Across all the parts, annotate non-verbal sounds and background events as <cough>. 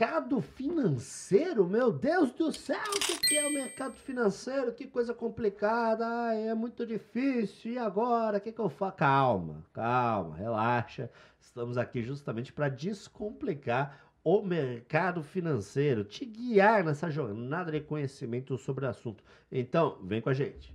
Mercado financeiro? Meu Deus do céu, o que é o mercado financeiro? Que coisa complicada, ai, é muito difícil. E agora? O que, que eu faço? Calma, calma, relaxa. Estamos aqui justamente para descomplicar o mercado financeiro, te guiar nessa jornada de conhecimento sobre o assunto. Então, vem com a gente.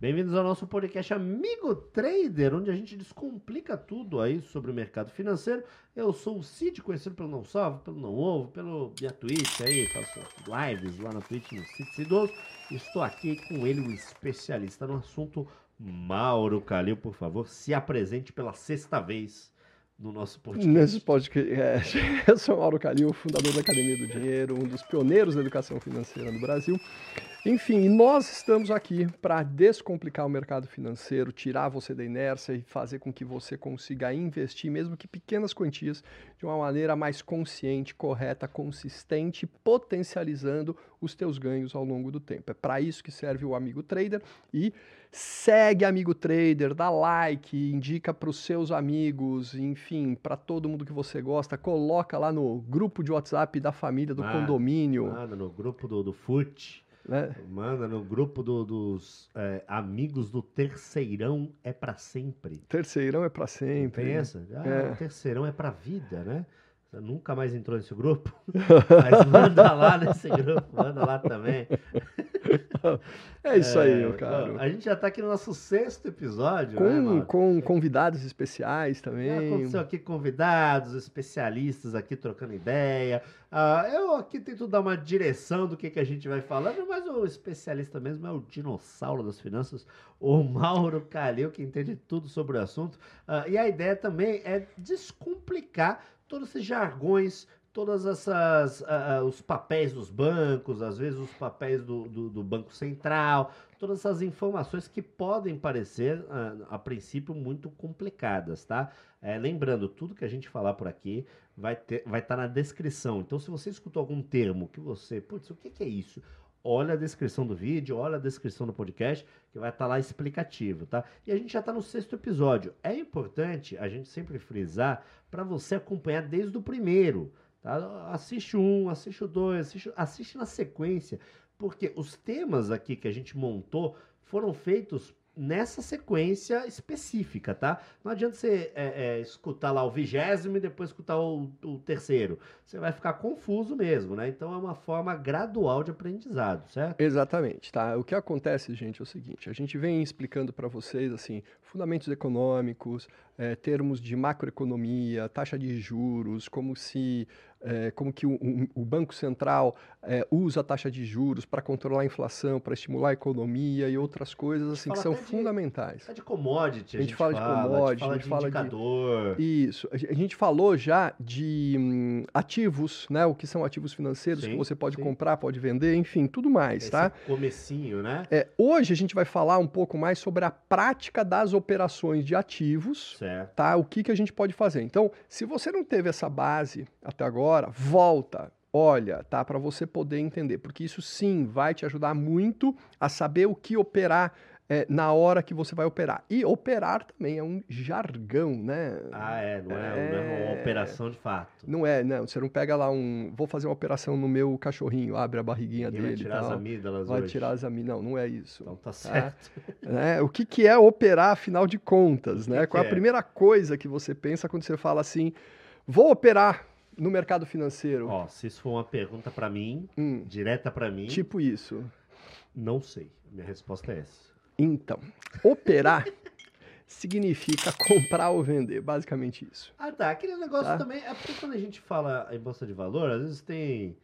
Bem-vindos ao nosso podcast Amigo Trader, onde a gente descomplica tudo aí sobre o mercado financeiro. Eu sou o Cid, conhecido pelo Não Salve, pelo Não Ovo, pelo minha Twitch aí, faço lives lá na Twitch no Cid Cidoso. Estou aqui com ele, o especialista no assunto, Mauro Calil. Por favor, se apresente pela sexta vez no nosso podcast. Nesse podcast, <laughs> eu sou Mauro Calil, fundador da Academia do Dinheiro, um dos pioneiros da educação financeira no Brasil. Enfim, nós estamos aqui para descomplicar o mercado financeiro, tirar você da inércia e fazer com que você consiga investir, mesmo que pequenas quantias, de uma maneira mais consciente, correta, consistente, potencializando os teus ganhos ao longo do tempo. É para isso que serve o Amigo Trader e segue Amigo Trader, dá like, indica para os seus amigos, enfim, para todo mundo que você gosta, coloca lá no grupo de WhatsApp da família, do Ah, condomínio. Manda no grupo do, do FUT. Né? Manda no grupo do- dos é, amigos do Terceirão é pra sempre. Terceirão é para sempre. Essa? Ah, É. o Terceirão é pra vida, né? Você nunca mais entrou nesse grupo? <laughs> Mas manda lá nesse grupo, manda lá também. <laughs> É isso aí, meu É, caro. A gente já tá aqui no nosso sexto episódio, né, Com, Mauro? com convidados especiais Já também. aconteceu aqui convidados, especialistas aqui trocando ideia. Ah, eu aqui tento dar uma direção do que, que a gente vai falando, mas o especialista mesmo é o dinossauro das finanças, o Mauro Calil, que entende tudo sobre o assunto. Ah, e a ideia também é descomplicar todos esses jargões, todas essas ah, os papéis dos bancos, às vezes os papéis do, do, do Banco Central, todas essas informações que podem parecer, ah, a princípio, muito complicadas, tá? É, lembrando, tudo que a gente falar por aqui vai estar vai tá na descrição. Então, se você escutou algum termo que você, putz, o que, que é isso? Olha a descrição do vídeo, olha a descrição do podcast, que vai estar lá explicativo, tá? E a gente já está no sexto episódio. É importante a gente sempre frisar para você acompanhar desde o primeiro, tá? Assiste um, assiste o dois, assiste, assiste na sequência, porque os temas aqui que a gente montou foram feitos nessa sequência específica, tá? Não adianta você é, é, escutar lá o vigésimo e depois escutar o, o terceiro. Você vai ficar confuso mesmo, né? Então é uma forma gradual de aprendizado, certo? Exatamente, tá? O que acontece, gente, é o seguinte: a gente vem explicando para vocês assim fundamentos econômicos, eh, termos de macroeconomia, taxa de juros, como se eh, como que o, o- Banco Central eh, usa a taxa de juros para controlar a inflação, para estimular a economia e outras coisas assim que fala são de- fundamentais. É de commodity, a, A gente fala de commodity, a gente gente fala fala de de- indicador. Isso. A gen- a gente falou já de hum, ativos, né? O que são ativos financeiros Sim, que você pode sim. comprar, pode vender, enfim, tudo mais, Esse tá? comecinho, né? É, hoje a gente vai falar um pouco mais sobre a prática das operações de ativos, Certo. tá? O que, que a gente pode fazer. Então, se você não teve essa base até agora, volta, olha, tá? Para você poder entender, porque isso sim vai te ajudar muito a saber o que operar é, na hora que você vai operar. E operar também é um jargão, né? Ah, é, não é, não é uma É. operação de fato. Não é, não. Você não pega lá um. Vou fazer uma operação no meu cachorrinho, abre a barriguinha vai dele. e tirar as amígdalas vai hoje. tirar as ami- Não, não é isso. Então tá certo. <laughs> né? O que, que é operar, afinal de contas? Né? que Qual é que a é? primeira coisa que você pensa quando você fala assim: vou operar no mercado financeiro? Ó, se isso for uma pergunta pra mim, Hum, direta pra mim, tipo isso. não sei. Minha resposta é essa. Então, operar <laughs> significa comprar ou vender, basicamente isso. Ah, tá. Aquele negócio Tá. também. É porque quando a gente fala em bolsa de valor, às vezes tem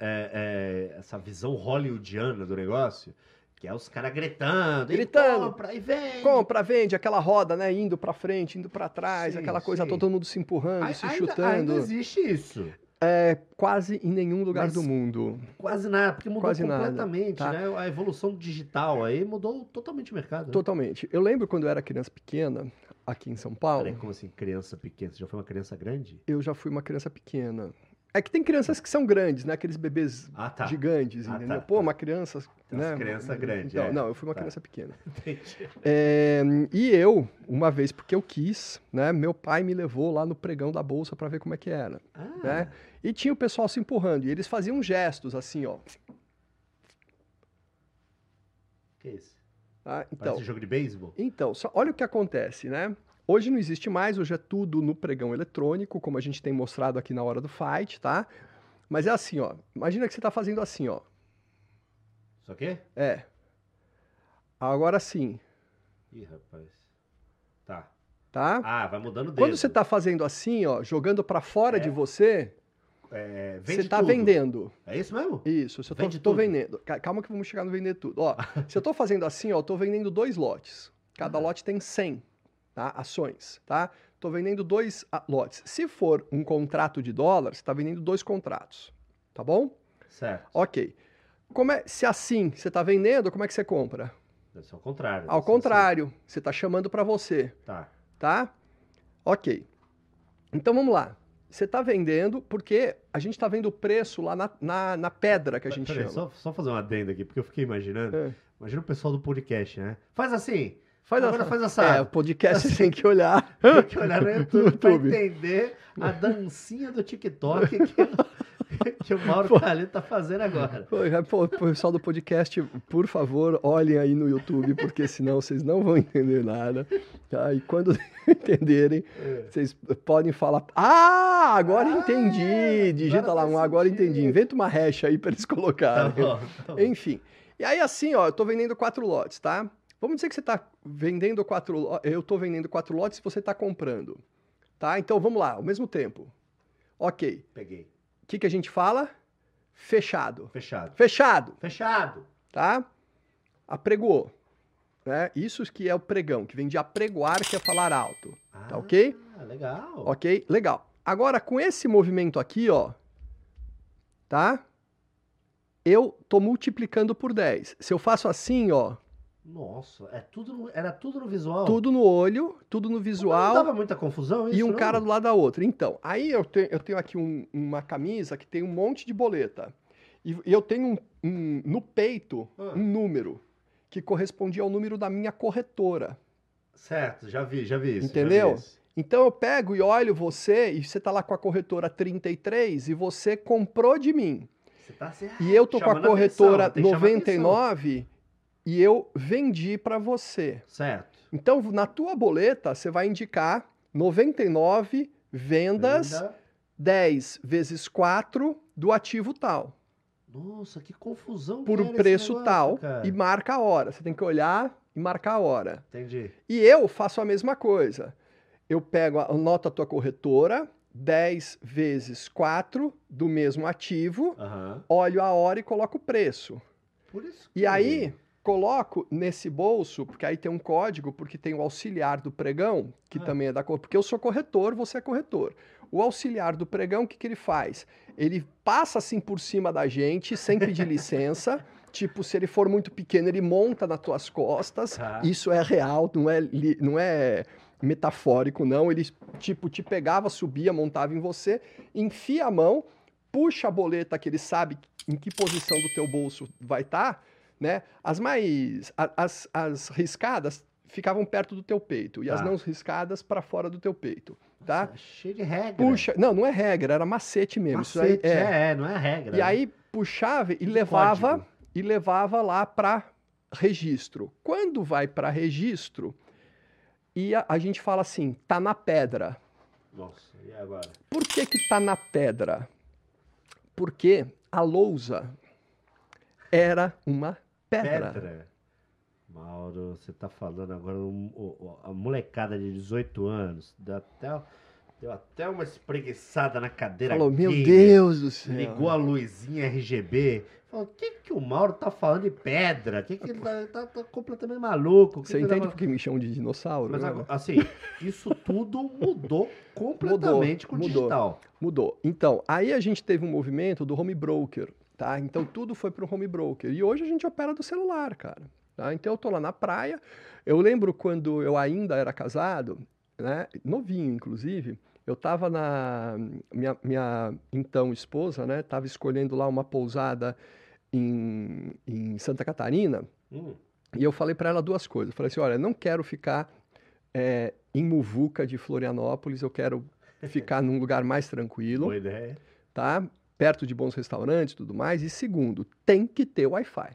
é, é, essa visão hollywoodiana do negócio, que é os caras gritando, Gritando. e compra, e vende. Compra, vende, aquela roda, né? Indo pra frente, indo pra trás, Sim, aquela coisa, sim. todo mundo se empurrando, Ai- se ainda, chutando. ainda existe isso. É quase em nenhum lugar Mas do mundo. Quase nada, porque mudou Quase nada, completamente, tá? né? A evolução digital aí mudou totalmente o mercado. né? Totalmente. Eu lembro quando eu era criança pequena, aqui em São Paulo, Peraí, como assim, criança pequena? Você já foi uma criança grande? eu já fui uma criança pequena. É que tem crianças que são grandes, né? Aqueles bebês Ah, tá. gigantes, Ah, entendeu? tá, Pô, tá. uma criança, Tem né? criança grande, Então, é. não, eu fui uma Tá. criança pequena. Entendi. É, e eu, uma vez, porque eu quis, né? Meu pai me levou lá no pregão da bolsa para ver como é que era, Ah, né? E tinha o pessoal se empurrando e eles faziam gestos assim, ó. que isso? tá? Então, Parece jogo de beisebol? Então, só, olha o que acontece, né? Hoje não existe mais, hoje é tudo no pregão eletrônico, como a gente tem mostrado aqui na hora do fight, tá? Mas é assim, ó. Imagina que você tá fazendo assim, ó. Isso aqui? É. Agora sim, Ih, rapaz. Tá. tá? Ah, vai mudando o dedo. Quando você tá fazendo assim, ó, jogando para fora É. de você, É, você tá tudo. tô É isso mesmo? Isso, se eu vendendo. Ca- Calma que vamos chegar no vender tudo. Ó, <laughs> se eu tô fazendo assim, ó, eu tô vendendo dois lotes. Cada Ah. lote tem 100 tá? ações, tá? Tô vendendo dois ah, lotes. Se for um contrato de dólar, você tá vendendo dois contratos, tá bom? Certo. Ok. Como é, se assim você tá vendendo, como é que você compra? Deve ser ao contrário. Ao ser contrário, você tá chamando para você, assim. Tá. tá? Ok. Então vamos lá. Você tá vendendo porque a gente tá vendo o preço lá na, na, na pedra que a gente Peraí, chama. só, só fazer uma adenda aqui, porque eu fiquei imaginando. É. Imagina o pessoal do podcast, né? Faz assim. Faz Agora a- faz É, o podcast você tem que olhar. <laughs> Tem <laughs> que olhar no YouTube, YouTube. entender a <laughs> dancinha do TikTok que, o- que o Mauro Calil tá fazendo agora. Pô, pessoal do podcast, por favor, olhem aí no YouTube, porque senão vocês não vão entender nada. Tá? E quando entenderem, É. vocês podem falar. Ah, agora Ah, entendi! Digita agora lá um, agora sentido. entendi. Inventa uma hash aí para eles Tá colocarem. bom, tá bom. Enfim. E aí, assim, ó, eu tô vendendo quatro lotes, tá? Vamos dizer que você tá vendendo quatro Eu tô vendendo quatro lotes e você tá comprando. Tá? Então vamos lá, ao mesmo tempo. Ok. Peguei. O que, que a gente fala? Fechado. Fechado. Fechado, Fechado. tá? Apregoou. Né? Isso que é o pregão, que vem de apregoar, que é falar alto. Tá ok? Ah, legal. Ok? Legal. Agora, com esse movimento aqui, ó, tá? Eu tô multiplicando por 10. Se eu faço assim, ó, Nossa, é tudo no- era tudo no visual. tudo no olho, tudo no Não visual dava muita confusão isso, e um não? cara do lado da outra. Então, aí eu tenho, eu tenho aqui um- uma camisa que tem um monte de boleta. E, e eu tenho um- um- no peito Ah. um número que correspondia ao número da minha corretora. Certo, já vi, já vi isso. Entendeu? vi isso. Então eu pego e olho você, e você tá lá com a corretora 33 e você comprou de mim. Você tá E eu tô com a chamando corretora atenção, tem que chamar 99 e eu vendi para você. Certo. Então na tua boleta você vai indicar 99 vendas Venda. 10 vezes 4 do ativo tal, Nossa, que confusão. por que um preço negócio, tal cara. e marca a hora. Você tem que olhar e marcar a hora. Entendi. E eu faço a mesma coisa. Eu pego, anoto a tua corretora, 10 vezes 4 do mesmo ativo, olho a hora e coloco o preço. Por isso E aí, coloco nesse bolso, porque aí tem um código, porque tem o auxiliar do pregão, que Ah. também é da cor, porque eu sou corretor, você é corretor. O auxiliar do pregão, o que, que ele faz? Ele passa assim por cima da gente, sem pedir licença. <laughs> Tipo, se ele for muito pequeno, ele monta nas tuas costas. Tá. Isso é real, não é, não é metafórico, não. Ele, tipo, te pegava, subia, montava em você, enfia a mão, puxa a boleta que ele sabe em que posição do teu bolso vai estar, né? As mais... As, as riscadas ficavam perto do teu peito e as Tá. não riscadas para fora do teu peito, tá? Nossa, cheio de regra. Puxa... Não, não é regra, era macete mesmo. Isso aí Macete, é. é, não é regra. E né? aí puxava e levava código. e levava lá para registro. Quando vai para registro, e a, a gente fala assim, tá na pedra. Nossa, e agora? Por que que tá na pedra? Porque a lousa era uma pedra. Mauro, você tá falando agora um- o- a molecada de 18 anos. Deu até, deu até uma espreguiçada na cadeira. Falou, meu gamer, Deus do céu. Ligou a luzinha RGB. Falou, o que, que o Mauro tá falando de pedra? O que, que ele tá, tá- tá completamente maluco? Você entende tá por que me chamam de dinossauro? Mas né? agora, assim, isso tudo <laughs> mudou completamente com o mudou. digital. Mudou. Então, aí a gente teve um movimento do home broker, tá? Então tudo foi para o home broker. E hoje a gente opera do celular, cara. tá? Então eu tô lá na praia. Eu lembro quando eu ainda era casado, né? Novinho, inclusive. Eu estava na. Minha, minha então esposa, né? Estava escolhendo lá uma pousada em, em Santa Catarina. Hum, E eu falei para ela duas coisas. Eu falei assim: olha, não quero ficar é, em Muvuca de Florianópolis, eu quero ficar num lugar mais tranquilo, boa ideia. tá? Perto de bons restaurantes e tudo mais. E segundo, tem que ter Wi-Fi,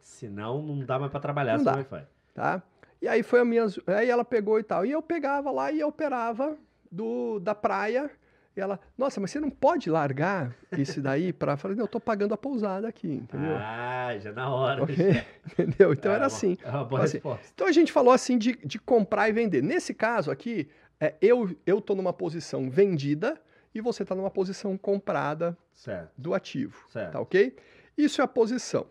Senão não dá mais pra trabalhar Não sem. Wi-Fi. tá? E aí foi a minha. Aí ela pegou e tal. E eu pegava lá e eu operava do, da praia. E ela, nossa, mas você não pode largar esse daí pra. Eu falei, não, eu tô pagando a pousada aqui, entendeu? Ah, já na hora. Ok? <laughs> Entendeu? Então É era uma- assim. É uma boa Assim, resposta. Então a gente falou assim de, de comprar e vender. Nesse caso aqui, é, eu eu tô numa posição vendida e você tá numa posição comprada Certo, do ativo, certo. tá ok? Isso é a posição.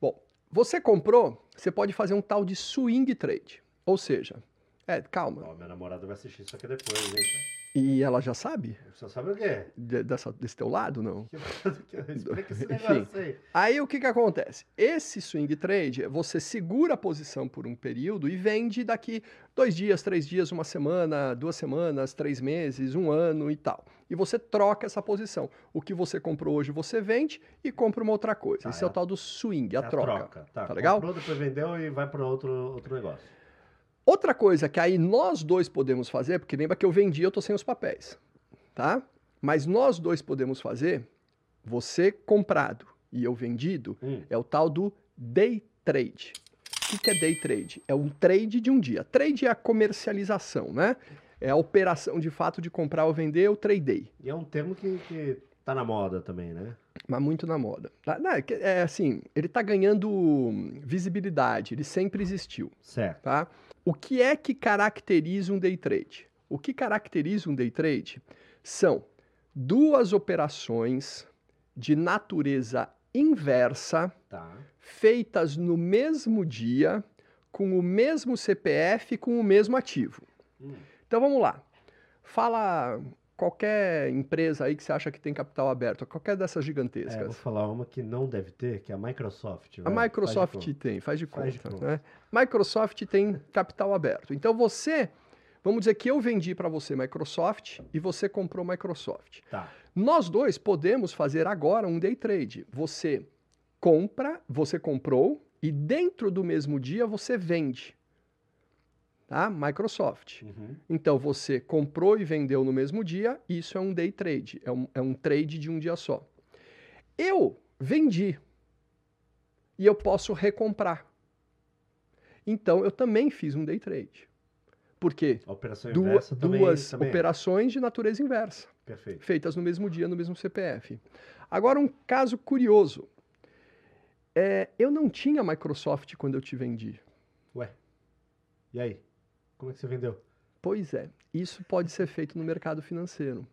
Bom, você comprou, você pode fazer um tal de swing trade, ou seja, é calma. Ó, minha namorada vai assistir isso aqui depois, hein, cara? E ela já sabe Você sabe o quê? de- dessa, desse teu lado, não? Explica esse <laughs> Enfim. negócio aí. Aí o que, que acontece? Esse swing trade, você segura a posição por um período e vende daqui dois dias, três dias, uma semana, duas semanas, três meses, um ano e tal. E você troca essa posição. O que você comprou hoje você vende e compra uma outra coisa. Tá, Esse é é o tal do swing, a, É troca. Tá, Tá legal? Comprou, depois vendeu e vai para outro, outro negócio. Outra coisa que aí nós dois podemos fazer, porque lembra que eu vendi, eu tô sem os papéis, tá? Mas nós dois podemos fazer, você comprado e eu vendido, Hum, é o tal do day trade. O que é day trade? É um trade de um dia. Trade é a comercialização, né? É a operação de fato de comprar ou vender, eu tradei. E é um termo que, que tá na moda também, né? Mas muito na moda. Tá? Não, é É assim, ele tá ganhando visibilidade, ele sempre existiu. Certo. tá? O que é que caracteriza um day trade? O que caracteriza um day trade são duas operações de natureza inversa Tá. feitas no mesmo dia, com o mesmo CPF, com o mesmo ativo. Hum, Então vamos lá. Fala qualquer empresa aí que você acha que tem capital aberto, qualquer dessas É, vou gigantescas. falar uma que não deve ter, que é a Microsoft. A vai. Faz Microsoft de conta. tem, faz de Faz de conta. conta. né? Microsoft tem capital aberto. Então você, vamos dizer que eu vendi para você Microsoft e você comprou Microsoft. Tá. Nós dois podemos fazer agora um day trade. Você compra, você comprou e dentro do mesmo dia você vende. Tá? Microsoft. Uhum. Então você comprou e vendeu no mesmo dia, isso é um day trade, é um, é um trade de um dia só. Eu vendi e eu posso recomprar. Então eu também fiz um day trade. Por quê? A operação Du- inversa também. duas também é. operações de natureza inversa, Perfeito. feitas no mesmo dia, no mesmo CPF. Agora, um caso curioso. É, eu não tinha Microsoft quando eu te vendi. Ué. E aí? Como é que você vendeu? Pois é, isso pode ser feito no mercado financeiro.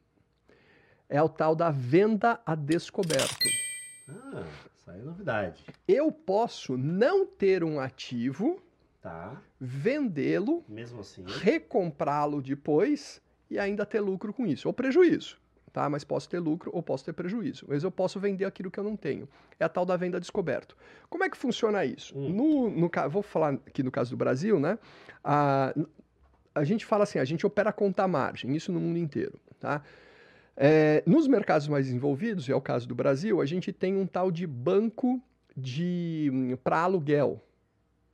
É o tal da venda a descoberto. Ah, isso aí é novidade. Eu posso não ter um ativo, Tá. vendê-lo, Mesmo assim. recomprá-lo depois e ainda ter lucro com isso, ou prejuízo. Tá? Mas posso ter lucro ou posso ter prejuízo. Mas eu posso vender aquilo que eu não tenho. É a tal da venda descoberto. Como é que funciona isso? Hum. No, no, vou falar aqui no caso do Brasil, né? A, a gente fala assim, a gente opera conta margem, isso no mundo inteiro. Tá? É, nos mercados mais desenvolvidos, e é o caso do Brasil, a gente tem um tal de banco de para aluguel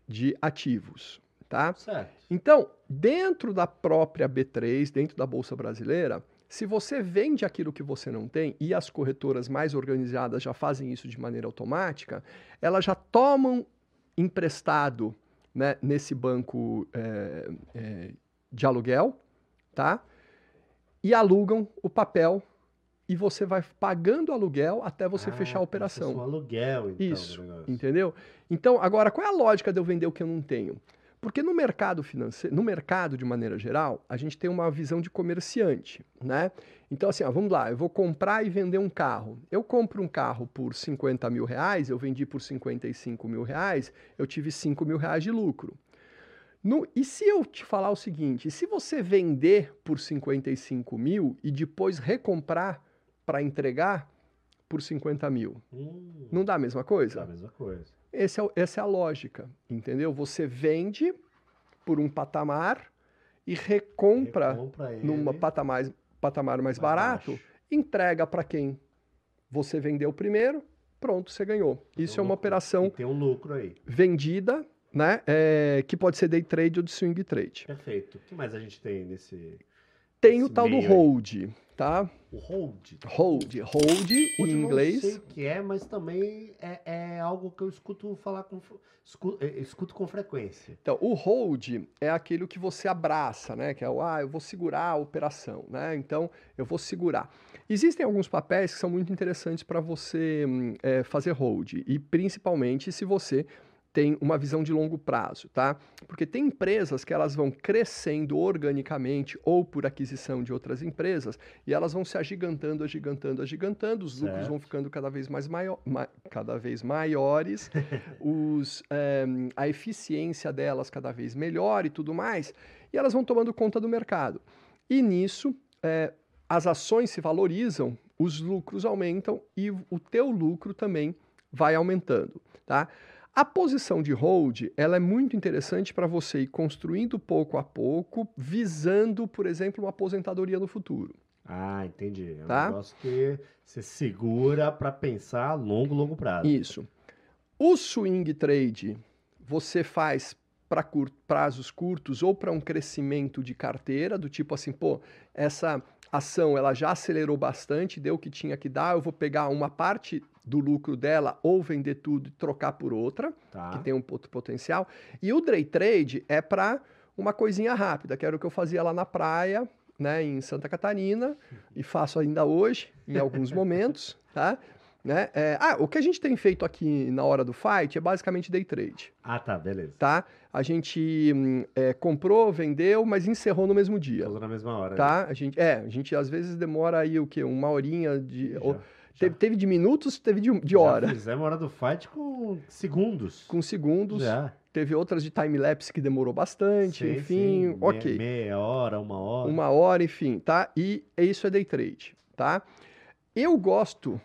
de ativos. Tá? Certo. Então, dentro da própria B3, dentro da Bolsa Brasileira, se você vende aquilo que você não tem, e as corretoras mais organizadas já fazem isso de maneira automática, elas já tomam emprestado né, nesse banco é, é, de aluguel, tá? E alugam o papel e você vai pagando o aluguel até você Ah, fechar a operação. Um aluguel, então. Isso. Entendeu? Então, agora, qual é a lógica de eu vender o que eu não tenho? Porque no mercado financeiro, no mercado de maneira geral, a gente tem uma visão de comerciante, né? Então, assim, ó, vamos lá, eu vou comprar e vender um carro. Eu compro um carro por 50 mil reais, eu vendi por 55 mil reais, eu tive 5 mil reais de lucro. No- e se eu te falar o seguinte, se você vender por 55 mil e depois recomprar para entregar por 50 mil, Hum, não dá a mesma coisa? é a mesma coisa. É essa é a lógica, entendeu? Você vende por um patamar e recompra Recompra num patamar, patamar mais, Mais barato, baixo. entrega para quem você vendeu primeiro, pronto, você ganhou. Isso Tem é um uma lucro. operação tem um lucro aí. vendida, né? é, que pode ser day trade ou de swing trade. Perfeito. O que mais a gente tem nesse. Tem o tal do meio aí. hold, tá? O hold. Hold. Hold, em Hold eu Não inglês. sei o que é, mas também é, é algo que eu escuto falar com. Escuto, escuto com frequência. Então, o hold é aquilo que você abraça, né? Que é o, ah, eu vou segurar a operação, né? Então, eu vou segurar. Existem alguns papéis que são muito interessantes para você hum, é, fazer hold, e principalmente se você tem uma visão de longo prazo, tá? Porque tem empresas que elas vão crescendo organicamente ou por aquisição de outras empresas e elas vão se agigantando, agigantando, agigantando, os lucros Certo. vão ficando cada vez mais maior, ma- cada vez maiores, <laughs> os, eh, a eficiência delas cada vez melhor e tudo mais, e elas vão tomando conta do mercado. E nisso, eh, as ações se valorizam, os lucros aumentam e o teu lucro também vai aumentando, tá? A posição de hold, ela é muito interessante para você ir construindo pouco a pouco, visando, por exemplo, uma aposentadoria no futuro. Ah, entendi. É um Tá. negócio que você segura para pensar a longo, longo prazo. Isso. O swing trade você faz para prazos curtos ou para um crescimento de carteira, do tipo assim, pô, essa ação ela já acelerou bastante, deu o que tinha que dar, eu vou pegar uma parte do lucro dela ou vender tudo e trocar por outra, Tá. que tem um outro potencial. E o day trade é para uma coisinha rápida, que era o que eu fazia lá na praia, né, em Santa Catarina, e faço ainda hoje, em alguns momentos, <laughs> tá? Né? É, ah, o que a gente tem feito aqui na hora do fight é basicamente day trade, Ah, tá, beleza. tá? A gente hum, é, comprou, vendeu, mas encerrou no mesmo dia, Falou na mesma hora. né? tá? A gente, é, a gente às vezes demora aí o quê? Uma horinha de... Ou- teve, teve de minutos, teve de, de já hora, fizemos hora do fight com segundos. com segundos. Já. Teve outras de time-lapse que demorou bastante, Sim, enfim, sim. ok. Meia, meia hora, uma hora. Uma hora, enfim, tá? E isso é day trade, tá? Eu gosto,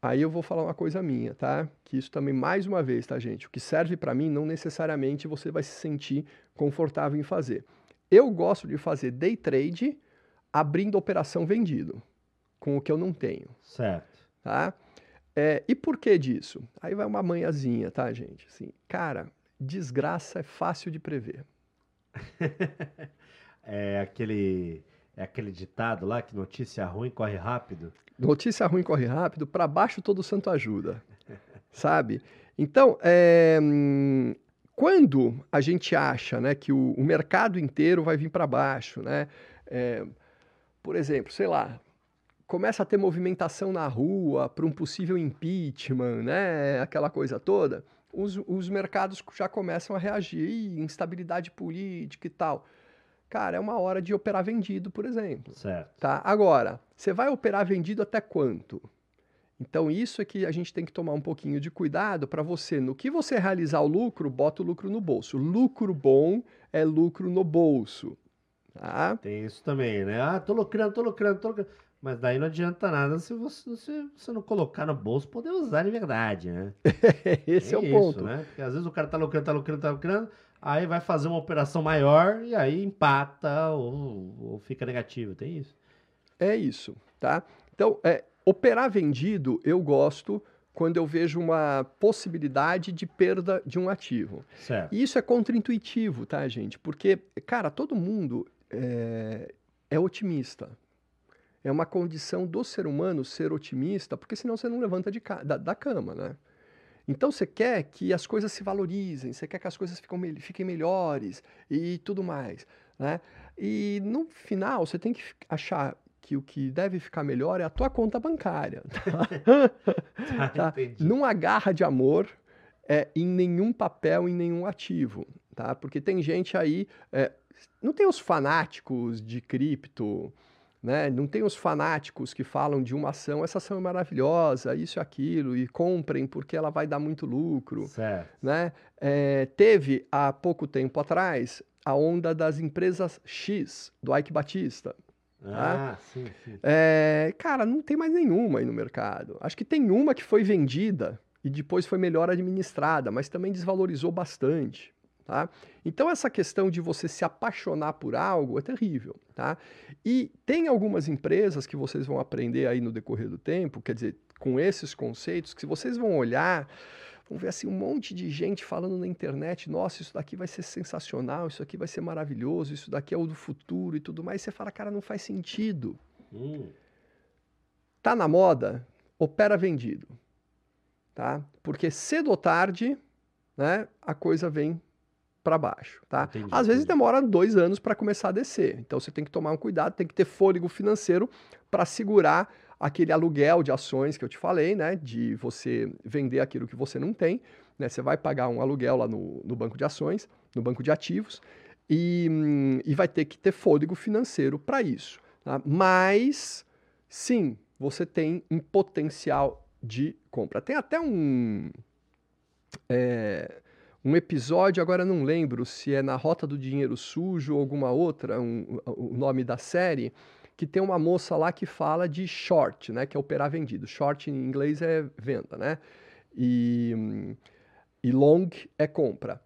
aí eu vou falar uma coisa minha, tá? Que isso também, mais uma vez, tá, gente? O que serve para mim, não necessariamente você vai se sentir confortável em fazer. Eu gosto de fazer day trade abrindo operação vendido, com o que eu não tenho, Certo. Tá? É, e por que disso? Aí vai uma manhãzinha, tá, gente? Assim, cara, desgraça é fácil de prever. <laughs> É aquele, é aquele ditado lá que notícia ruim corre rápido. Notícia ruim corre rápido, para baixo todo santo ajuda, <laughs> sabe? Então, é, quando a gente acha né, que o, o mercado inteiro vai vir para baixo, né? é, por exemplo, sei lá, começa a ter movimentação na rua para um possível impeachment, né? Aquela coisa toda, os, os mercados já começam a reagir, Ih, instabilidade política e tal. Cara, é uma hora de operar vendido, por exemplo. Certo. Tá? Agora, você vai operar vendido até quanto? Então, isso é que a gente tem que tomar um pouquinho de cuidado para você, no que você realizar o lucro, bota o lucro no bolso. Lucro bom é lucro no bolso. Tá? Tem isso também, né? Ah, tô lucrando, tô lucrando, tô lucrando. Mas daí não adianta nada se você, se você não colocar no bolso, poder usar de verdade, né? <laughs> Esse é o Tem ponto. Isso, né? Porque às vezes o cara tá lucrando, tá lucrando, tá lucrando, aí vai fazer uma operação maior e aí empata ou, ou fica negativo. Tem isso. É isso, tá? Então, é, operar vendido, eu gosto quando eu vejo uma possibilidade de perda de um ativo. Certo. E isso é contraintuitivo, tá, gente? Porque, cara, todo mundo é, é otimista. É uma condição do ser humano ser otimista, porque senão você não levanta de ca- da, da cama, né? Então você quer que as coisas se valorizem, você quer que as coisas ficam fiquem melhores e tudo mais, né? E no final você tem que achar que o que deve ficar melhor é a tua conta bancária. <laughs> Tá, Tá. entendi. Não agarra de amor é, em nenhum papel, em nenhum ativo, tá? Porque tem gente aí, é, não tem os fanáticos de cripto, né? Não tem os fanáticos que falam de uma ação, essa ação é maravilhosa, isso e aquilo, e comprem porque ela vai dar muito lucro, né? É, teve há pouco tempo atrás a onda das empresas X do Ike Batista. Ah, sim, sim. É, cara, não tem mais nenhuma aí no mercado. Acho que tem uma que foi vendida e depois foi melhor administrada, mas também desvalorizou bastante, Tá? Então, essa questão de você se apaixonar por algo é terrível. Tá? E tem algumas empresas que vocês vão aprender aí no decorrer do tempo, quer dizer, com esses conceitos, que se vocês vão olhar, vão ver assim, um monte de gente falando na internet: nossa, isso daqui vai ser sensacional, isso aqui vai ser maravilhoso, isso daqui é o do futuro e tudo mais. E você fala, cara, não faz sentido. Hum. Tá na moda, opera vendido. Tá? Porque cedo ou tarde, né, a coisa vem para baixo, tá? Entendi, Às vezes entendi. demora dois anos para começar a descer. Então você tem que tomar um cuidado, tem que ter fôlego financeiro para segurar aquele aluguel de ações que eu te falei, né? De você vender aquilo que você não tem, né? Você vai pagar um aluguel lá no, no banco de ações, no banco de ativos, e, e vai ter que ter fôlego financeiro para isso. tá? Mas, sim, você tem um potencial de compra. Tem até um. é, um episódio, agora não lembro se é na Rota do Dinheiro Sujo ou alguma outra, um- o nome da série, que tem uma moça lá que fala de short, né? Que é operar vendido. Short em inglês é venda, né? E, e long é compra.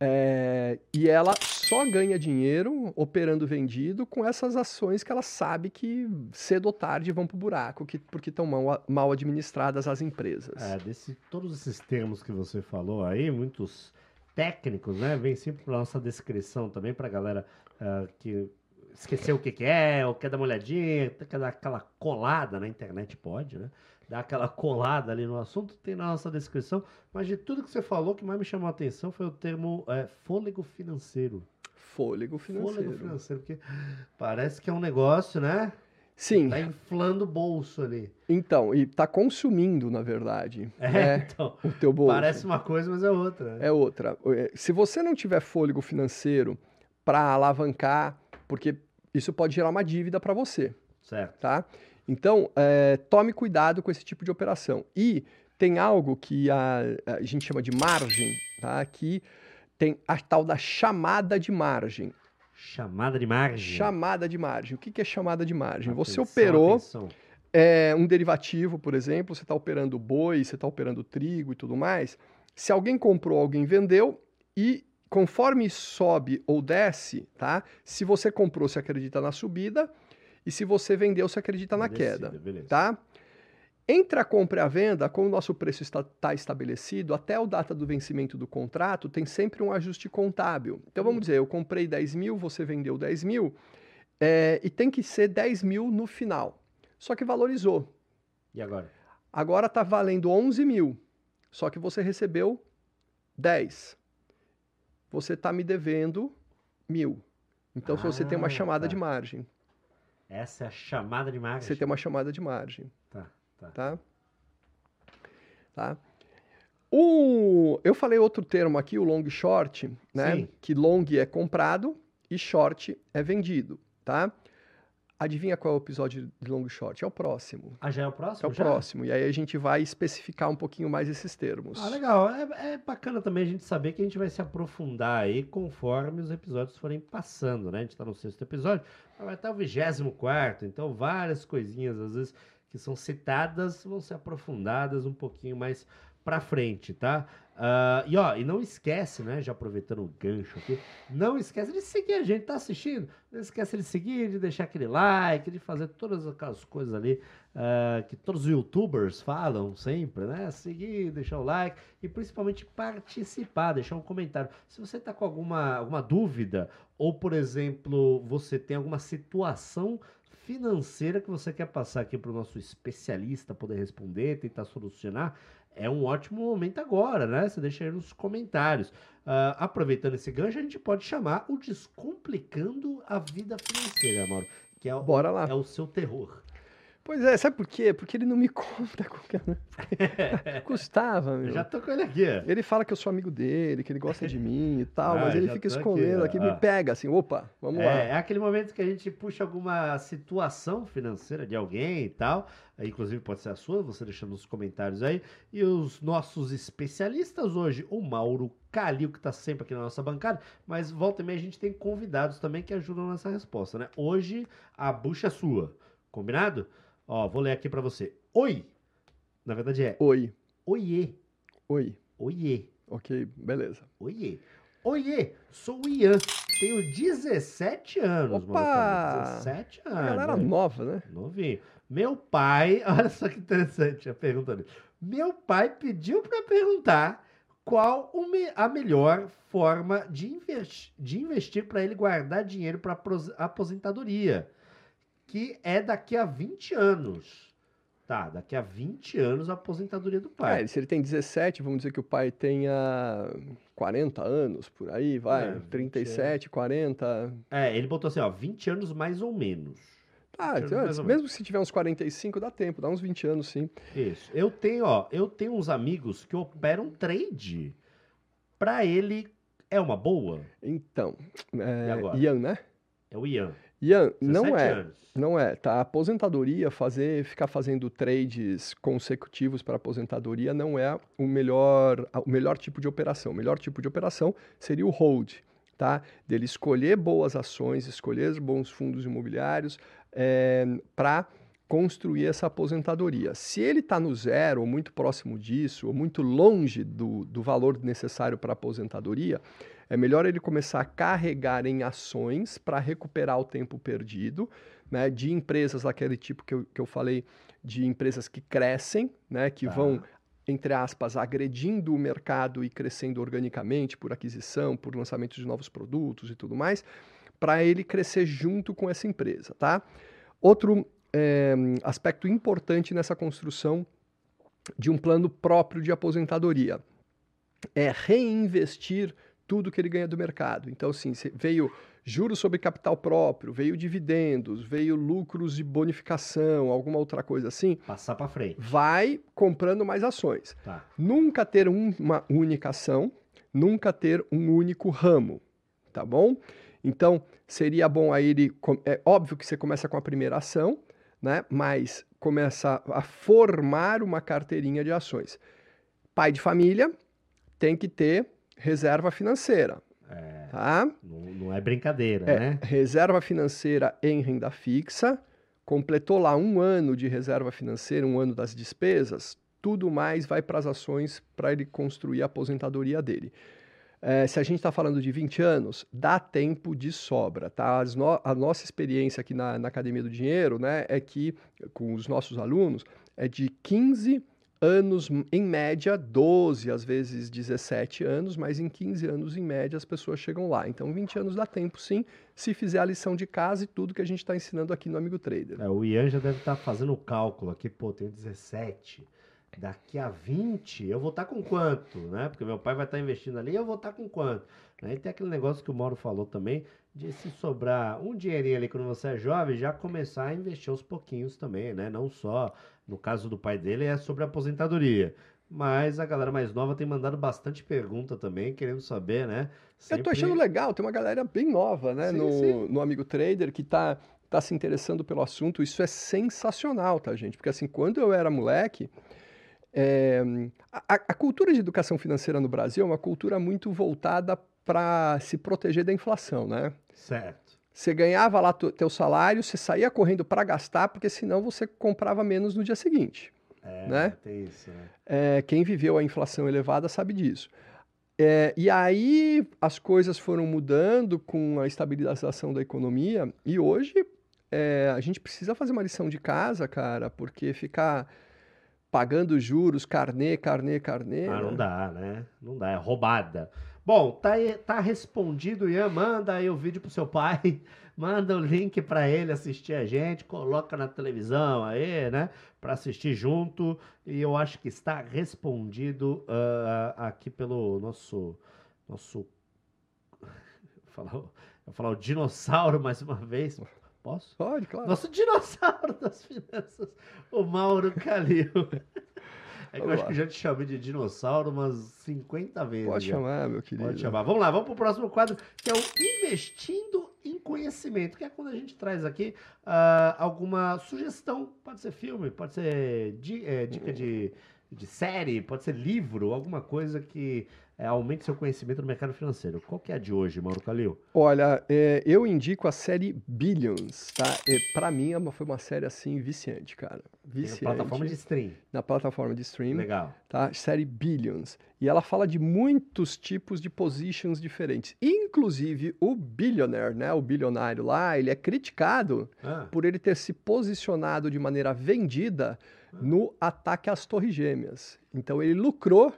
É, e ela só ganha dinheiro operando vendido com essas ações que ela sabe que cedo ou tarde vão para o buraco, que, porque estão mal, mal administradas as empresas. É, desse, todos esses termos que você falou aí, muitos técnicos, né? Vem sempre para nossa descrição também, para galera ah, que esqueceu o que, que é, ou quer dar uma olhadinha, quer dar aquela colada na internet, pode, né? Dar aquela colada ali no assunto, tem na nossa descrição. Mas de tudo que você falou, o que mais me chamou a atenção foi o termo é, fôlego financeiro. Fôlego financeiro. Fôlego financeiro, porque parece que é um negócio, né? Sim, Tá inflando o bolso ali. então, e tá consumindo, na verdade, É, né, então. o teu bolso. Parece uma coisa, mas é outra. né? É outra. É, Se você não tiver fôlego financeiro para alavancar, porque isso pode gerar uma dívida para você, Certo. tá? Então, é, tome cuidado com esse tipo de operação. E tem algo que a, a gente chama de margem, tá? Que tem a tal da chamada de margem. Chamada de margem. Chamada de margem. O que que é chamada de margem? Você Atenção, operou atenção. é, um derivativo, por exemplo, você está operando boi, você está operando trigo e tudo mais. Se alguém comprou, alguém vendeu e conforme sobe ou desce, tá? Se você comprou, você acredita na subida e se você vendeu, você acredita na queda, beleza. tá? Entre a compra e a venda, como o nosso preço está, está estabelecido, até a data do vencimento do contrato, tem sempre um ajuste contábil. Então vamos dizer, eu comprei 10 mil, você vendeu 10 mil, é, e tem que ser 10 mil no final. Só que valorizou. E agora? Agora está valendo 11 mil, só que você recebeu 10. Você está me devendo mil. Então você tem uma Ah, chamada tá. de margem. Essa é a chamada de margem. Você tem uma chamada de margem. Tá, tá. tá? Tá? O, eu falei outro termo aqui, o long short, né? Sim. Que long é comprado e short é vendido, tá? Adivinha qual é o episódio de long short? É o próximo. Ah, já é o É próximo? o já? próximo. E aí a gente vai especificar um pouquinho mais esses termos. Ah, legal. É, é bacana também a gente saber que a gente vai se aprofundar aí conforme os episódios forem passando, né? A gente tá no sexto episódio, vai estar o vigésimo quarto, então várias coisinhas, às vezes, que são citadas, vão ser aprofundadas um pouquinho mais pra frente, tá? Ah, e ó, e não esquece, né? Já aproveitando o gancho aqui, não esquece de seguir a gente, tá assistindo? Não esquece de seguir, de deixar aquele like, de fazer todas aquelas coisas ali ah, que todos os youtubers falam sempre, né? Seguir, deixar o like e principalmente participar, deixar um comentário. Se você tá com alguma, alguma dúvida, ou por exemplo, você tem alguma situação financeira que você quer passar aqui para o nosso especialista poder responder, tentar solucionar, é um ótimo momento agora, né? Você deixa aí nos comentários. Ah, aproveitando esse gancho, a gente pode chamar o Descomplicando a Vida Financeira, Mauro, que é o, Bora lá. é o seu terror. Pois é, sabe por quê? Porque ele não me <laughs> conta qualquer. <laughs> Custava, meu. Eu já tô com ele aqui. Ele fala que eu sou amigo dele, que ele gosta de mim e tal, <laughs> Ah, mas ele fica aqui, escondendo ó. aqui, Ah. me pega assim, opa, vamos É, lá. é aquele momento que a gente puxa alguma situação financeira de alguém e tal. Inclusive pode ser a sua, você deixando nos comentários aí. E os nossos especialistas hoje, o Mauro Calil, que está sempre aqui na nossa bancada, mas volta e meia a gente tem convidados também que ajudam nessa resposta, né? Hoje a bucha é sua, combinado? Ó, vou ler aqui para você. Oi! Na verdade é Oi, oiê, oi. oiê, Ok, beleza. oiê. Oiê, sou o Ian, tenho 17 anos. Opa! Calil, 17 anos. A galera né? nova, né? Novinho. Meu pai, <laughs> olha só que interessante a pergunta dele. Meu pai pediu para perguntar qual a melhor forma de, investi- de investir para ele guardar dinheiro para aposentadoria, que é daqui a 20 anos. Tá, daqui a 20 anos a aposentadoria do pai. É, se ele tem 17, vamos dizer que o pai tenha 40 anos, por aí, vai, É, 20 37, 40. É, ele botou assim, ó, 20 anos mais ou menos. 20 anos então, mais ou mesmo se tiver uns 45, dá tempo, dá uns 20 anos sim. Isso. Eu tenho, ó, eu tenho uns amigos que operam trade. Pra ele é uma boa. Então, é, E agora? Ian, né? É o Ian. Ian, não 17 é. anos. Não é, tá? A aposentadoria, fazer, ficar fazendo trades consecutivos para aposentadoria não é o melhor, o melhor tipo de operação. O melhor tipo de operação seria o hold, tá? Dele escolher boas ações, escolher bons fundos imobiliários para construir essa aposentadoria. Se ele está no zero, ou muito próximo disso, ou muito longe do, do valor necessário para a aposentadoria, é melhor ele começar a carregar em ações para recuperar o tempo perdido, né, de empresas daquele tipo que eu, que eu falei, de empresas que crescem, né, que Tá. vão, entre aspas, agredindo o mercado e crescendo organicamente por aquisição, por lançamento de novos produtos e tudo mais, para ele crescer junto com essa empresa, tá? Outro eh, aspecto importante nessa construção de um plano próprio de aposentadoria é reinvestir tudo que ele ganha do mercado. Então, assim, se veio juros sobre capital próprio, veio dividendos, veio lucros de bonificação, alguma outra coisa assim, Passar pra frente. vai comprando mais ações. Tá. Nunca ter um- uma única ação, nunca ter um único ramo, tá bom? Então, seria bom aí ele. É óbvio que você começa com a primeira ação, né? Mas começa a formar uma carteirinha de ações. Pai de família tem que ter reserva financeira, É, tá? não, é brincadeira, É, né? reserva financeira em renda fixa, completou lá um ano de reserva financeira, um ano das despesas, tudo mais vai para as ações para ele construir a aposentadoria dele. É, se a gente está falando de 20 anos, dá tempo de sobra, tá? No- a nossa experiência aqui na, na Academia do Dinheiro, né, é que, com os nossos alunos, é de 15 anos, em média, 12, às vezes 17 anos, mas em 15 anos, em média, as pessoas chegam lá. Então, 20 anos dá tempo, sim, se fizer a lição de casa e tudo que a gente está ensinando aqui no Amigo Trader. É, o Ian já deve estar fazendo o cálculo aqui, pô, tenho 17. Daqui a 20, eu vou estar com quanto, né? Porque meu pai vai estar investindo ali, eu vou estar com quanto? Né? E tem aquele negócio que o Mauro falou também, de se sobrar um dinheirinho ali quando você é jovem, já começar a investir aos pouquinhos também, né? Não só, no caso do pai dele, é sobre aposentadoria. Mas a galera mais nova tem mandado bastante pergunta também, querendo saber, né? Eu tô achando legal, tem uma galera bem nova, né, Sim, no, sim. no Amigo Trader que tá, tá se interessando pelo assunto. Isso é sensacional, tá, gente? Porque assim, quando eu era moleque, é, a, a cultura de educação financeira no Brasil é uma cultura muito voltada para se proteger da inflação, né? Certo. Você ganhava lá teu salário, você saía correndo para gastar, porque senão você comprava menos no dia seguinte. É, Né? tem isso, né? É, quem viveu a inflação elevada sabe disso. É, e aí as coisas foram mudando com a estabilização da economia e hoje é, a gente precisa fazer uma lição de casa, cara, porque ficar pagando juros, carnê, carnê, carnê. Ah, não né? dá, né? Não dá, é roubada. Bom, tá, tá respondido, Ian. Manda aí o vídeo pro seu pai. <laughs> Manda o link pra ele assistir a gente. Coloca na televisão aí, né? Pra assistir junto. E eu acho que está respondido ah, aqui pelo nosso. Nosso. <laughs> Eu vou falar o dinossauro mais uma vez. Posso? Pode, claro. Nosso dinossauro das finanças, o Mauro Calil. É que eu acho que já te chamei de dinossauro umas 50 vezes. Pode já. chamar, meu querido. Pode chamar. Vamos lá, vamos pro próximo quadro, que é o Investindo em Conhecimento, que é quando a gente traz aqui ah, alguma sugestão. Pode ser filme, pode ser di- eh, dica de, de série, pode ser livro, alguma coisa que é, aumente seu conhecimento no mercado financeiro. Qual que é a de hoje, Mauro Calil? Olha, é, eu indico a série Billions, tá? É, para mim, é foi uma série assim viciante, cara. Viciante. Na plataforma de stream. Na plataforma de stream. Legal. Tá? Série Billions. E ela fala de muitos tipos de positions diferentes. Inclusive, o billionaire, né? O bilionário lá, ele é criticado Ah, por ele ter se posicionado de maneira vendida no ataque às Torres Gêmeas. Então ele lucrou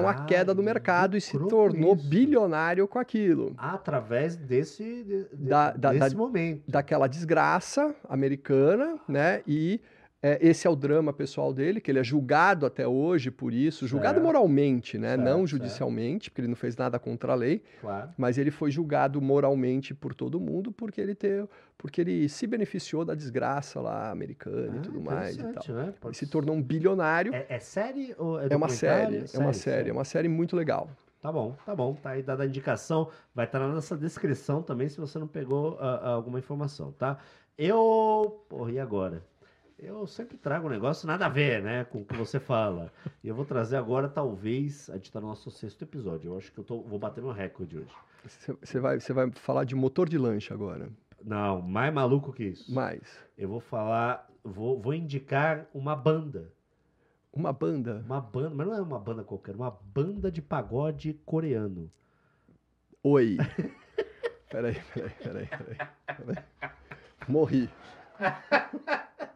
com Ah, a queda do mercado e se tornou isso. bilionário com aquilo. através desse, de- de- Da- da- desse da- momento. Daquela desgraça americana, né? E é, esse é o drama pessoal dele, que ele é julgado até hoje por isso, julgado Certo. moralmente, né? Certo, não certo. judicialmente, porque ele não fez nada contra a lei, Claro. mas ele foi julgado moralmente por todo mundo porque ele ter, porque ele se beneficiou da desgraça lá americana Ah, e tudo mais e tal. Né? Pode se tornou um bilionário. É, é série ou é É uma série, é uma série, é uma série muito legal. Tá bom, tá bom. Tá aí dada a indicação. Vai estar na nossa descrição também se você não pegou ah, alguma informação, tá? Eu. Porra, e agora? Eu sempre trago um negócio nada a ver, né? Com o que você fala. E eu vou trazer agora, talvez. A gente tá no nosso sexto episódio. Eu acho que eu tô, vou bater meu recorde hoje. Você vai, vai falar de motor de lanche agora. Não, mais maluco que isso. Mais. Eu vou falar. Vou, vou indicar uma banda. Uma banda. Uma banda, mas não é uma banda qualquer, uma banda de pagode coreano. Oi. <laughs> Peraí, peraí, peraí, peraí. peraí. Morri. <laughs>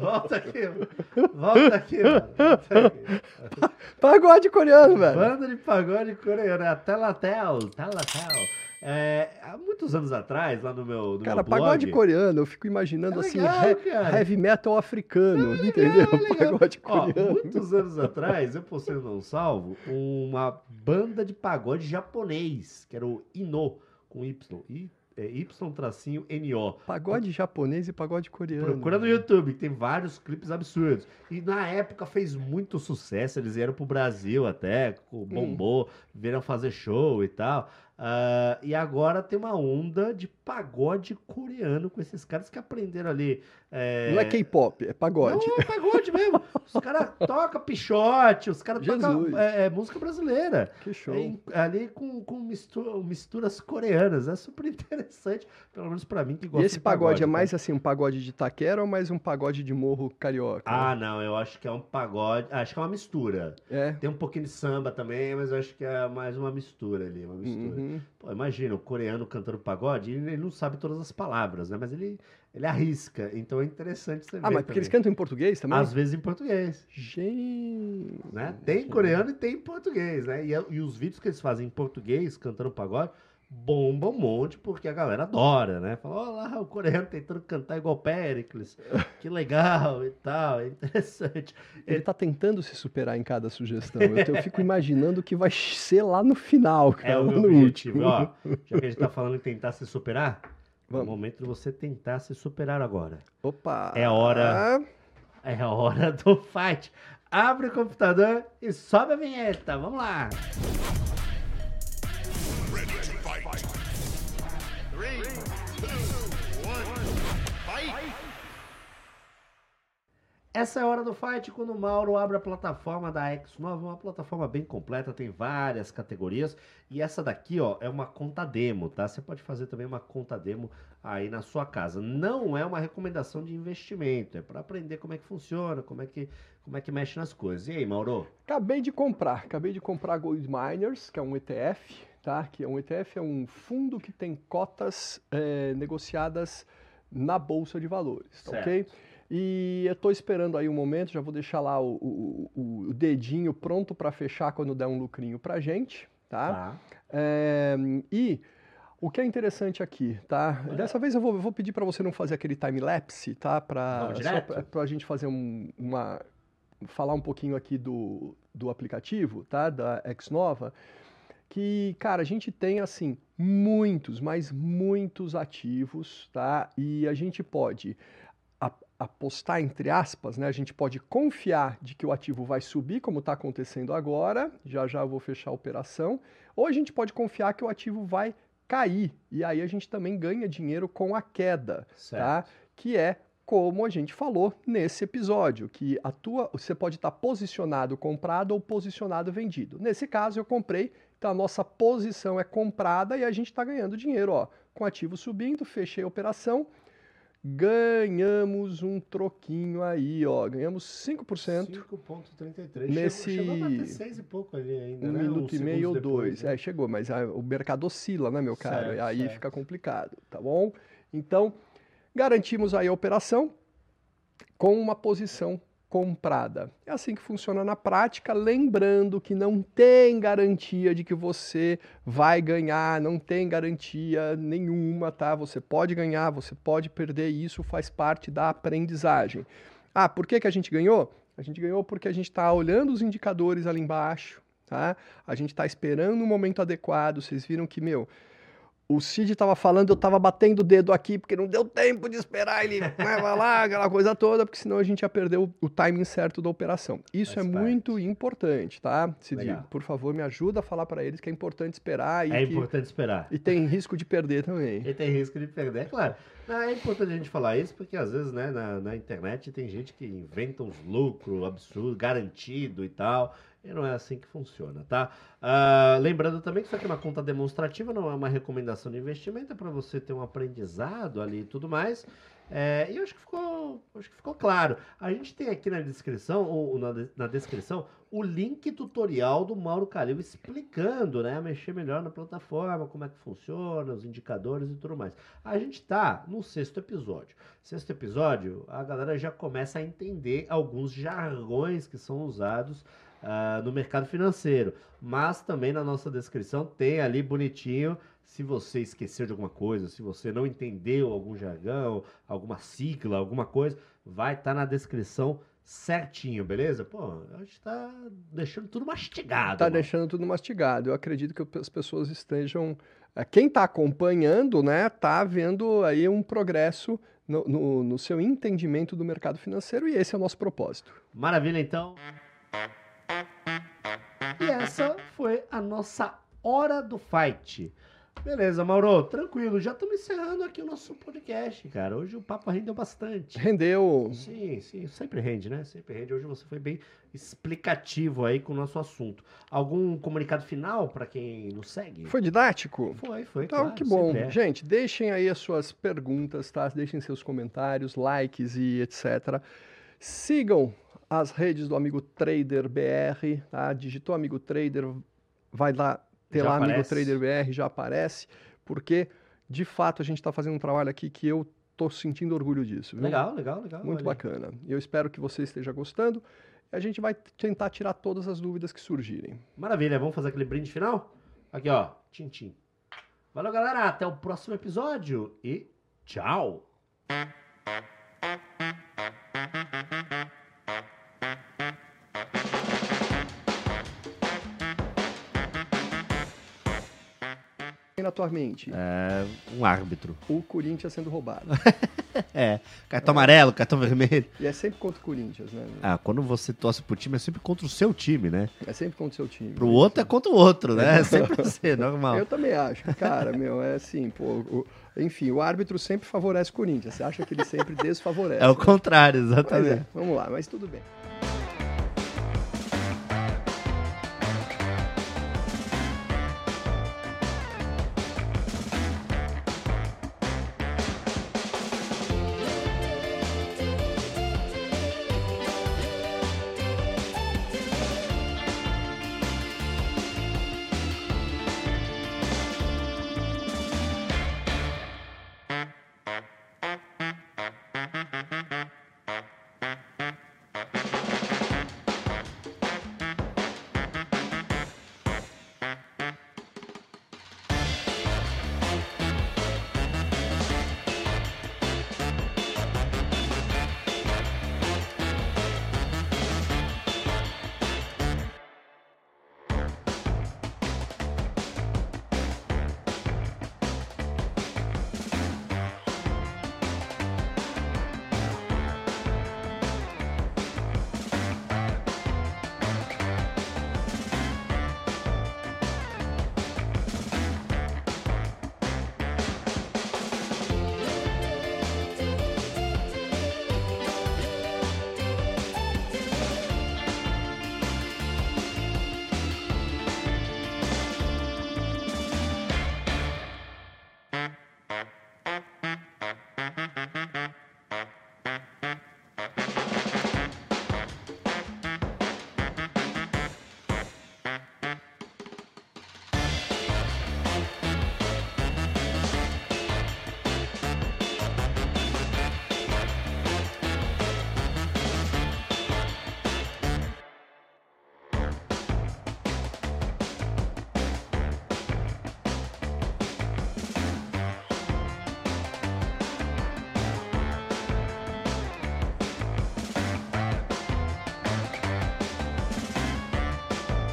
Volta aqui, mano. volta aqui, mano. Volta aqui. Pagode coreano, velho. Banda de pagode coreano, é a Telatel, Telatel. É, há muitos anos atrás, lá no meu, no Cara, meu blog... pagode coreano, eu fico imaginando É assim, legal, he- cara. heavy metal africano, entendeu? É legal. Pagode Ó, coreano. muitos anos atrás, eu postei no Não Salvo uma banda de pagode japonês, que era o Ino, com Y. I, é, Y-NO. Pagode japonês e pagode coreano. Procura no YouTube, que tem vários clipes absurdos. E na época fez muito sucesso, eles vieram pro Brasil até, Hum. bombou, vieram fazer show e tal. Ah, e agora tem uma onda de pagode coreano com esses caras que aprenderam ali. é, Não é K-pop, é pagode. Não, é pagode mesmo. Os <laughs> caras tocam pichote, os caras tocam é, é, música brasileira. Que show. É, em- ali com, com mistu- misturas coreanas. É super interessante, pelo menos pra mim que E gosta esse de pagode, é mais assim, um pagode de taquera ou mais um pagode de morro carioca? Ah, não, eu acho que é um pagode. Acho que é uma mistura. É. Tem um pouquinho de samba também, mas eu acho que é mais uma mistura ali, uma mistura. Uhum. Pô, imagina, o coreano cantando pagode, ele, não sabe todas as palavras, né? Mas ele, ele arrisca, então é interessante você ver Ah, mas porque eles cantam em português também? Às vezes em português, Gente. né? Tem coreano e tem em português, né? E, e os vídeos que eles fazem em português, cantando pagode, bombam um monte, porque a galera adora, né? Fala, olha lá, o coreano tentando cantar igual Pericles, que legal e tal, é interessante. Ele tá tentando se superar em cada sugestão. Eu, eu fico imaginando que vai ser lá no final, cara. É o meu no objetivo. último. Ó, já que a gente tá falando em tentar se superar, é o Vamos. momento de você tentar se superar agora. Opa! É hora. É a hora do fight. Abre o computador e sobe a vinheta. Vamos lá. Ready Essa é a hora do fight quando o Mauro abre a plataforma da X9, uma plataforma bem completa, tem várias categorias. E essa daqui, ó, é uma conta demo, tá? Você pode fazer também uma conta demo aí na sua casa. Não é uma recomendação de investimento, é para aprender como é que funciona, como é que, como é que mexe nas coisas. E aí, Mauro? Acabei de comprar, acabei de comprar Gold Miners, que é um ETF, tá? Que é um ETF, é um fundo que tem cotas eh, negociadas na bolsa de valores, tá Certo. ok? E eu estou esperando aí um momento, já vou deixar lá o, o- o- dedinho pronto para fechar quando der um lucrinho pra gente, tá? É, e o que é interessante aqui, tá? Dessa vez eu vou, eu vou pedir para você não fazer aquele time-lapse, tá? Para a gente fazer um- uma... falar um pouquinho aqui do, do aplicativo, tá? Da Xnova, que, cara, a gente tem, assim, muitos, mas muitos ativos, tá? E a gente pode apostar, entre aspas, né? A gente pode confiar de que o ativo vai subir, como está acontecendo agora, já já eu vou fechar a operação, ou a gente pode confiar que o ativo vai cair, e aí a gente também ganha dinheiro com a queda, Certo. tá? Que é como a gente falou nesse episódio, que a tua, você pode estar posicionado comprado ou posicionado vendido. Nesse caso, eu comprei, então a nossa posição é comprada e a gente está ganhando dinheiro, ó, com ativo subindo, fechei a operação, ganhamos um troquinho aí, ó, ganhamos 5%. 5,33. Nesse- Chegou, chegou a bater 6 e pouco ali ainda, Um né? minuto e meio ou dois. né? É, chegou, mas ah, o mercado oscila, né, meu caro? Certo, E aí certo. fica complicado, tá bom? Então, garantimos aí a operação com uma posição comprada. É assim que funciona na prática, lembrando que não tem garantia de que você vai ganhar, não tem garantia nenhuma, tá? Você pode ganhar, você pode perder, isso faz parte da aprendizagem. Ah, por que, que a gente ganhou? A gente ganhou porque a gente está olhando os indicadores ali embaixo, tá? A gente está esperando o momento adequado. Vocês viram que, meu, o Cid estava falando, eu estava batendo o dedo aqui, porque não deu tempo de esperar ele <laughs> né, vai lá, aquela coisa toda, porque senão a gente ia perder o, o timing certo da operação. Isso Faz é parte. muito importante, tá? Cid, Legal. por favor, me ajuda a falar para eles que é importante esperar e, É que- importante esperar. e tem risco de perder também. E tem risco de perder, é claro. Não, É importante a gente falar isso porque às vezes, né, na, na internet tem gente que inventa uns lucros absurdos, garantido e tal. E não é assim que funciona, tá? Ah, lembrando também que isso aqui é uma conta demonstrativa, não é uma recomendação de investimento, é para você ter um aprendizado ali e tudo mais. É, e eu acho que ficou, acho que ficou claro. A gente tem aqui na descrição, ou na, na descrição, o link tutorial do Mauro Calil explicando, né, mexer melhor na plataforma, como é que funciona, os indicadores e tudo mais. A gente tá no sexto episódio. Sexto episódio, a galera já começa a entender alguns jargões que são usados ah, no mercado financeiro. Mas também na nossa descrição tem ali bonitinho. Se você esqueceu de alguma coisa, se você não entendeu algum jargão, alguma sigla, alguma coisa, vai estar na descrição certinho, beleza? Pô, a gente tá deixando tudo mastigado. Tá mano. deixando tudo mastigado. Eu acredito que as pessoas estejam. eh, Quem está acompanhando, né, tá vendo aí um progresso no, no- no seu entendimento do mercado financeiro e esse é o nosso propósito. Maravilha, então. E essa foi a nossa hora do fight. Beleza, Mauro, tranquilo. Já estamos encerrando aqui o nosso podcast, cara. Hoje o papo rendeu bastante. Rendeu. Sim, sim, sempre rende, né? Sempre rende. Hoje você foi bem explicativo aí com o nosso assunto. Algum comunicado final para quem nos segue? Foi didático? foi, foi. Então, claro, que bom. é. Gente, deixem aí as suas perguntas, tá? Deixem seus comentários, likes e etc. Sigam as redes do Amigo Trader BR, tá? Digitou Amigo Trader, vai lá, ter Já lá Amigo aparece. Trader BR, já aparece, porque de fato a gente está fazendo um trabalho aqui que eu tô sentindo orgulho disso. Viu? Legal, legal, legal. Muito olha. bacana. Eu espero que você esteja gostando. A gente vai tentar tirar todas as dúvidas que surgirem. Maravilha, vamos fazer aquele brinde final? Aqui, ó, tchim. Valeu, galera. Até o próximo episódio e tchau. Na tua mente, É um árbitro. o Corinthians sendo roubado. <laughs> É, cartão amarelo, cartão vermelho. e é sempre contra o Corinthians, né? Ah, quando você torce pro time, é sempre contra o seu time, né? É sempre contra o seu time. Pro outro é contra o outro, né? É <laughs> sempre você, normal. Eu também acho. Cara, meu, é assim, pô. o- enfim, o árbitro sempre favorece o Corinthians. Você acha que ele sempre desfavorece. <laughs> É o né? contrário, Mas exatamente. é, vamos lá, mas tudo bem.